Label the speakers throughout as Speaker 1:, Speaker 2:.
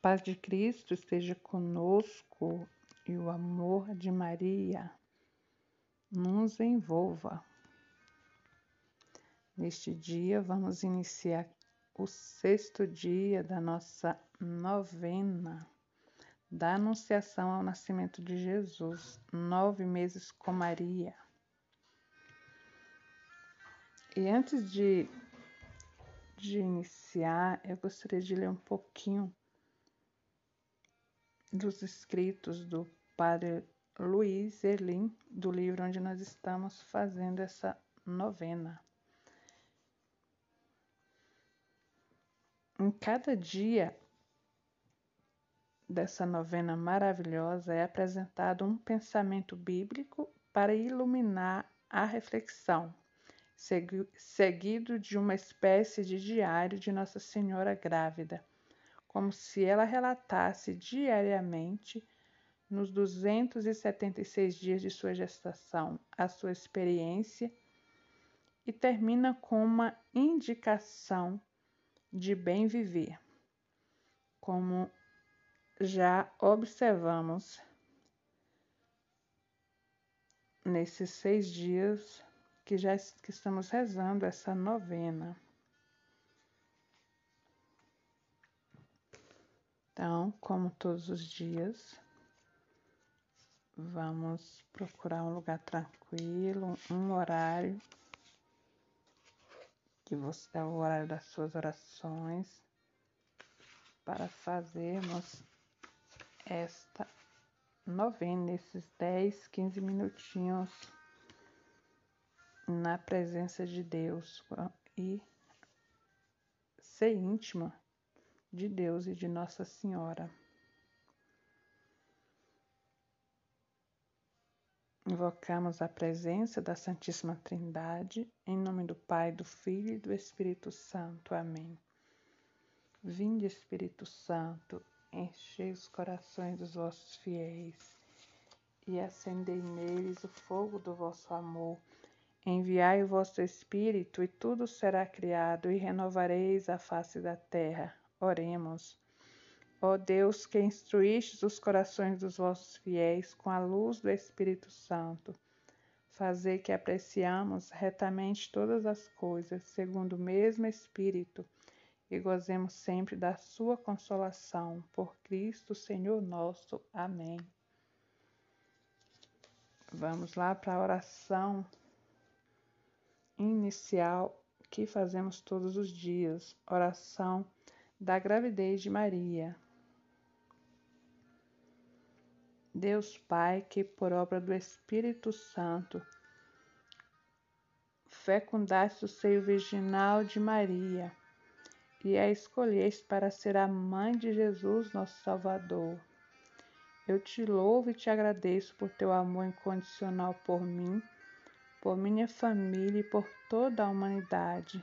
Speaker 1: paz de Cristo esteja conosco e o amor de Maria nos envolva. Neste dia, vamos iniciar o sexto dia da nossa novena da Anunciação ao Nascimento de Jesus, nove meses com Maria. E antes de, de iniciar, eu gostaria de ler um pouquinho dos escritos do Padre Luiz Erlim, do livro onde nós estamos fazendo essa novena. Em cada dia dessa novena maravilhosa é apresentado um pensamento bíblico para iluminar a reflexão, seguido de uma espécie de diário de Nossa Senhora grávida como se ela relatasse diariamente, nos 276 dias de sua gestação, a sua experiência e termina com uma indicação de bem viver, como já observamos nesses seis dias que já que estamos rezando essa novena. Então, como todos os dias, vamos procurar um lugar tranquilo, um horário que você é o horário das suas orações para fazermos esta novena, esses 10, 15 minutinhos na presença de Deus e ser íntima de Deus e de Nossa Senhora. Invocamos a presença da Santíssima Trindade, em nome do Pai, do Filho e do Espírito Santo. Amém. Vinde, Espírito Santo, enchei os corações dos vossos fiéis e acendei neles o fogo do vosso amor. Enviai o vosso Espírito, e tudo será criado, e renovareis a face da terra. Oremos. Ó Deus, que instruístes os corações dos vossos fiéis com a luz do Espírito Santo, fazei que apreciamos retamente todas as coisas, segundo o mesmo Espírito, e gozemos sempre da sua consolação. Por Cristo, Senhor nosso. Amém. Vamos lá para a oração inicial que fazemos todos os dias. Oração da gravidez de Maria. Deus Pai, que por obra do Espírito Santo fecundaste o seio virginal de Maria e a escolheste para ser a mãe de Jesus, nosso Salvador. Eu te louvo e te agradeço por teu amor incondicional por mim, por minha família e por toda a humanidade.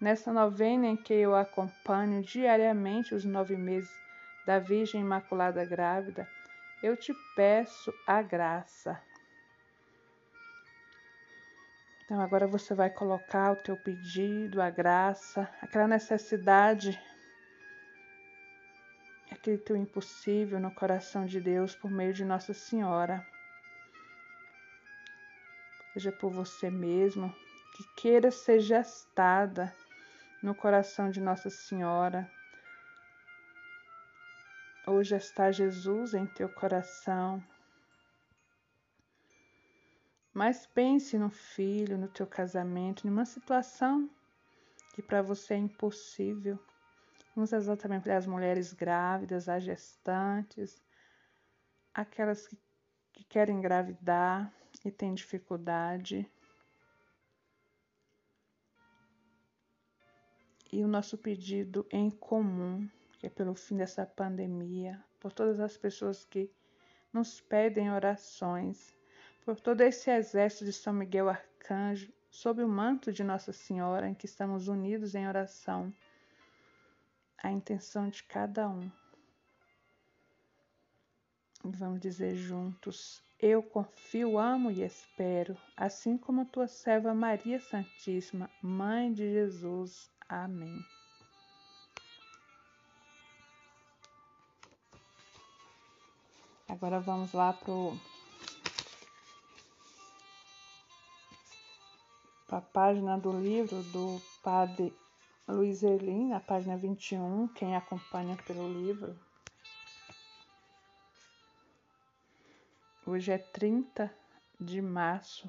Speaker 1: Nessa novena em que eu acompanho diariamente os nove meses da Virgem Imaculada Grávida, eu te peço a graça. Então agora você vai colocar o teu pedido, a graça, aquela necessidade, aquele teu impossível no coração de Deus por meio de Nossa Senhora. Seja por você mesmo, que queira ser gestada no coração de Nossa Senhora. Hoje está Jesus em teu coração. Mas pense no filho, no teu casamento, numa situação que para você é impossível. Vamos rezar também para as mulheres grávidas, as gestantes, aquelas que, que querem engravidar e têm dificuldade. E o nosso pedido em comum, que é pelo fim dessa pandemia, por todas as pessoas que nos pedem orações, por todo esse exército de São Miguel Arcanjo, sob o manto de Nossa Senhora, em que estamos unidos em oração, a intenção de cada um. Vamos dizer juntos: Eu confio, amo e espero, assim como tua serva Maria Santíssima, Mãe de Jesus. Amém. Agora vamos lá para a página do livro do Padre Luiz Erlim, na página 21, quem acompanha pelo livro. Hoje é 30 de março.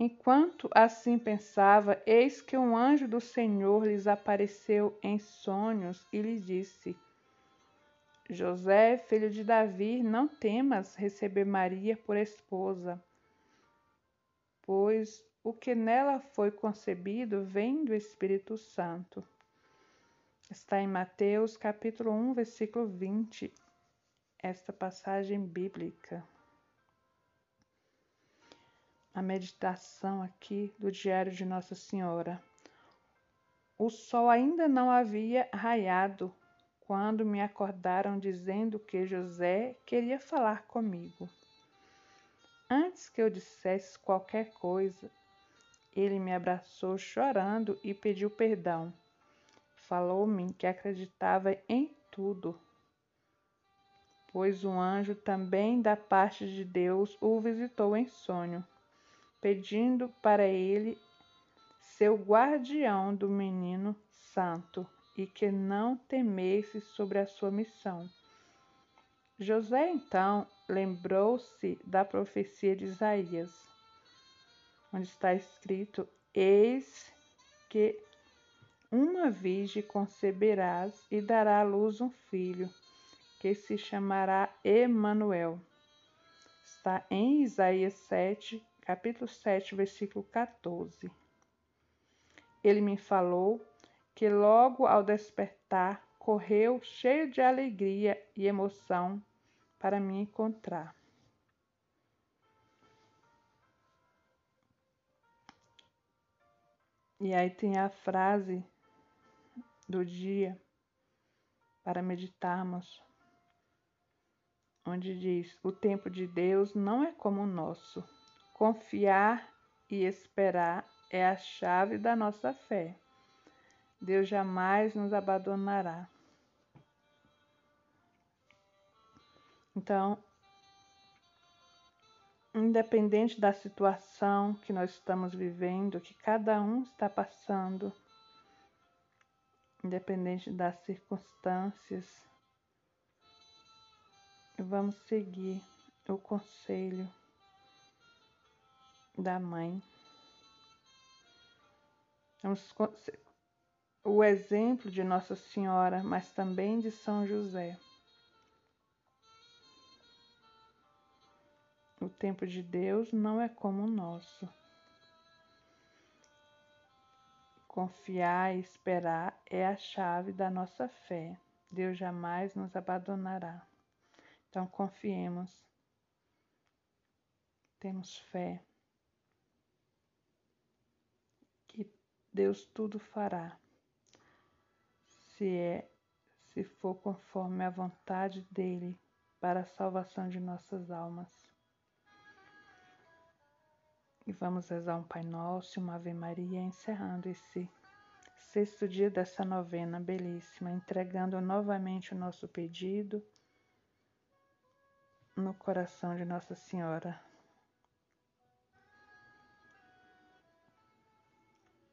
Speaker 1: Enquanto assim pensava, eis que um anjo do Senhor lhes apareceu em sonhos e lhe disse: José, filho de Davi, não temas receber Maria por esposa, pois o que nela foi concebido vem do Espírito Santo. Está em Mateus capítulo 1, versículo 20, esta passagem bíblica. A meditação aqui do Diário de Nossa Senhora. O sol ainda não havia raiado quando me acordaram dizendo que José queria falar comigo. Antes que eu dissesse qualquer coisa, ele me abraçou chorando e pediu perdão falou-me que acreditava em tudo, pois um anjo também da parte de Deus o visitou em sonho, pedindo para ele ser o guardião do menino santo e que não temesse sobre a sua missão. José então lembrou-se da profecia de Isaías, onde está escrito: Eis que uma virgem conceberás e dará à luz um filho, que se chamará Emanuel. Está em Isaías 7, capítulo 7, versículo 14. Ele me falou que logo ao despertar correu cheio de alegria e emoção para me encontrar. E aí tem a frase do dia para meditarmos, onde diz: O tempo de Deus não é como o nosso. Confiar e esperar é a chave da nossa fé. Deus jamais nos abandonará. Então, independente da situação que nós estamos vivendo, que cada um está passando, independente das circunstâncias. Vamos seguir o conselho da mãe. Vamos o exemplo de Nossa Senhora, mas também de São José. O tempo de Deus não é como o nosso. Confiar e esperar é a chave da nossa fé. Deus jamais nos abandonará. Então confiemos. Temos fé que Deus tudo fará. Se é, se for conforme a vontade dele para a salvação de nossas almas. E vamos rezar um Pai Nosso uma Ave Maria, encerrando esse sexto dia dessa novena belíssima, entregando novamente o nosso pedido no coração de Nossa Senhora.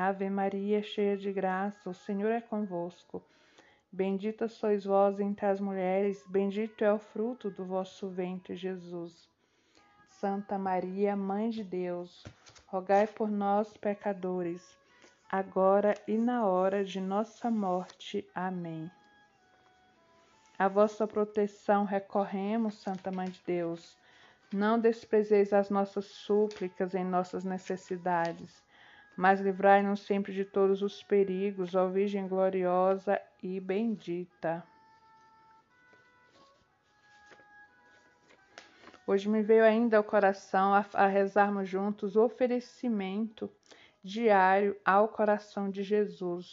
Speaker 1: Ave Maria, cheia de graça, o Senhor é convosco. Bendita sois vós entre as mulheres, bendito é o fruto do vosso ventre, Jesus. Santa Maria, Mãe de Deus, rogai por nós, pecadores, agora e na hora de nossa morte. Amém. A vossa proteção recorremos, Santa Mãe de Deus. Não desprezeis as nossas súplicas em nossas necessidades mas livrai-nos sempre de todos os perigos, ó Virgem gloriosa e bendita. Hoje me veio ainda ao coração a, a rezarmos juntos o oferecimento diário ao coração de Jesus.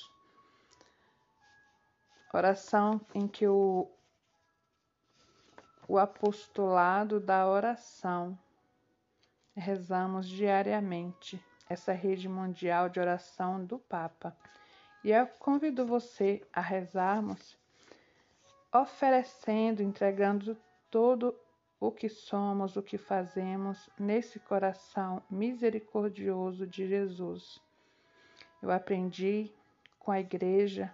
Speaker 1: Oração em que o, o apostolado da oração rezamos diariamente essa rede mundial de oração do Papa. E eu convido você a rezarmos, oferecendo, entregando todo o que somos, o que fazemos nesse coração misericordioso de Jesus. Eu aprendi com a igreja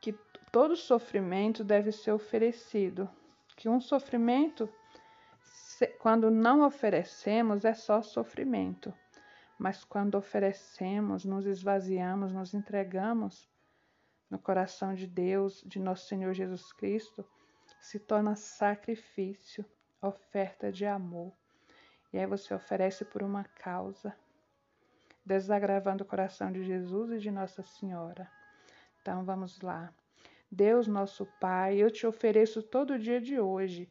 Speaker 1: que todo sofrimento deve ser oferecido, que um sofrimento quando não oferecemos, é só sofrimento. Mas quando oferecemos, nos esvaziamos, nos entregamos no coração de Deus, de nosso Senhor Jesus Cristo, se torna sacrifício, oferta de amor. E aí você oferece por uma causa, desagravando o coração de Jesus e de Nossa Senhora. Então vamos lá. Deus, nosso Pai, eu te ofereço todo o dia de hoje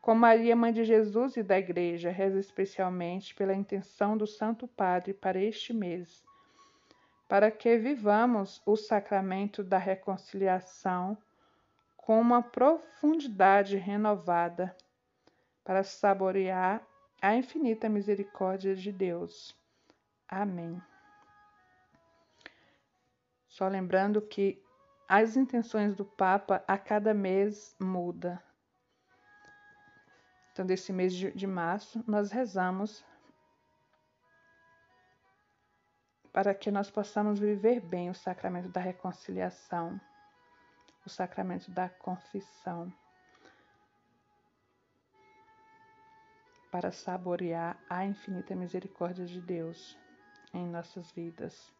Speaker 1: com Maria, Mãe de Jesus e da Igreja, reza especialmente pela intenção do Santo Padre para este mês, para que vivamos o sacramento da reconciliação com uma profundidade renovada, para saborear a infinita misericórdia de Deus. Amém. Só lembrando que as intenções do Papa a cada mês muda. Então, desse mês de, de março, nós rezamos para que nós possamos viver bem o sacramento da reconciliação, o sacramento da confissão, para saborear a infinita misericórdia de Deus em nossas vidas.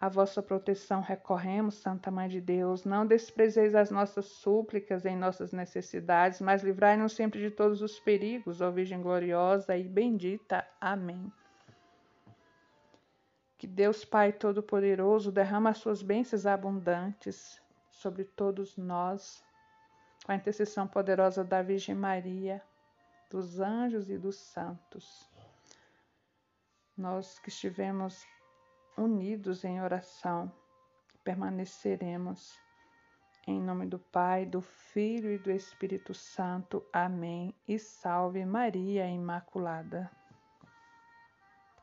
Speaker 1: A vossa proteção recorremos, Santa Mãe de Deus. Não desprezeis as nossas súplicas em nossas necessidades, mas livrai-nos sempre de todos os perigos, ó Virgem gloriosa e bendita. Amém. Que Deus Pai Todo-Poderoso derrama as suas bênçãos abundantes sobre todos nós, com a intercessão poderosa da Virgem Maria, dos anjos e dos santos. Nós que estivemos unidos em oração, permaneceremos. Em nome do Pai, do Filho e do Espírito Santo. Amém. E salve Maria Imaculada.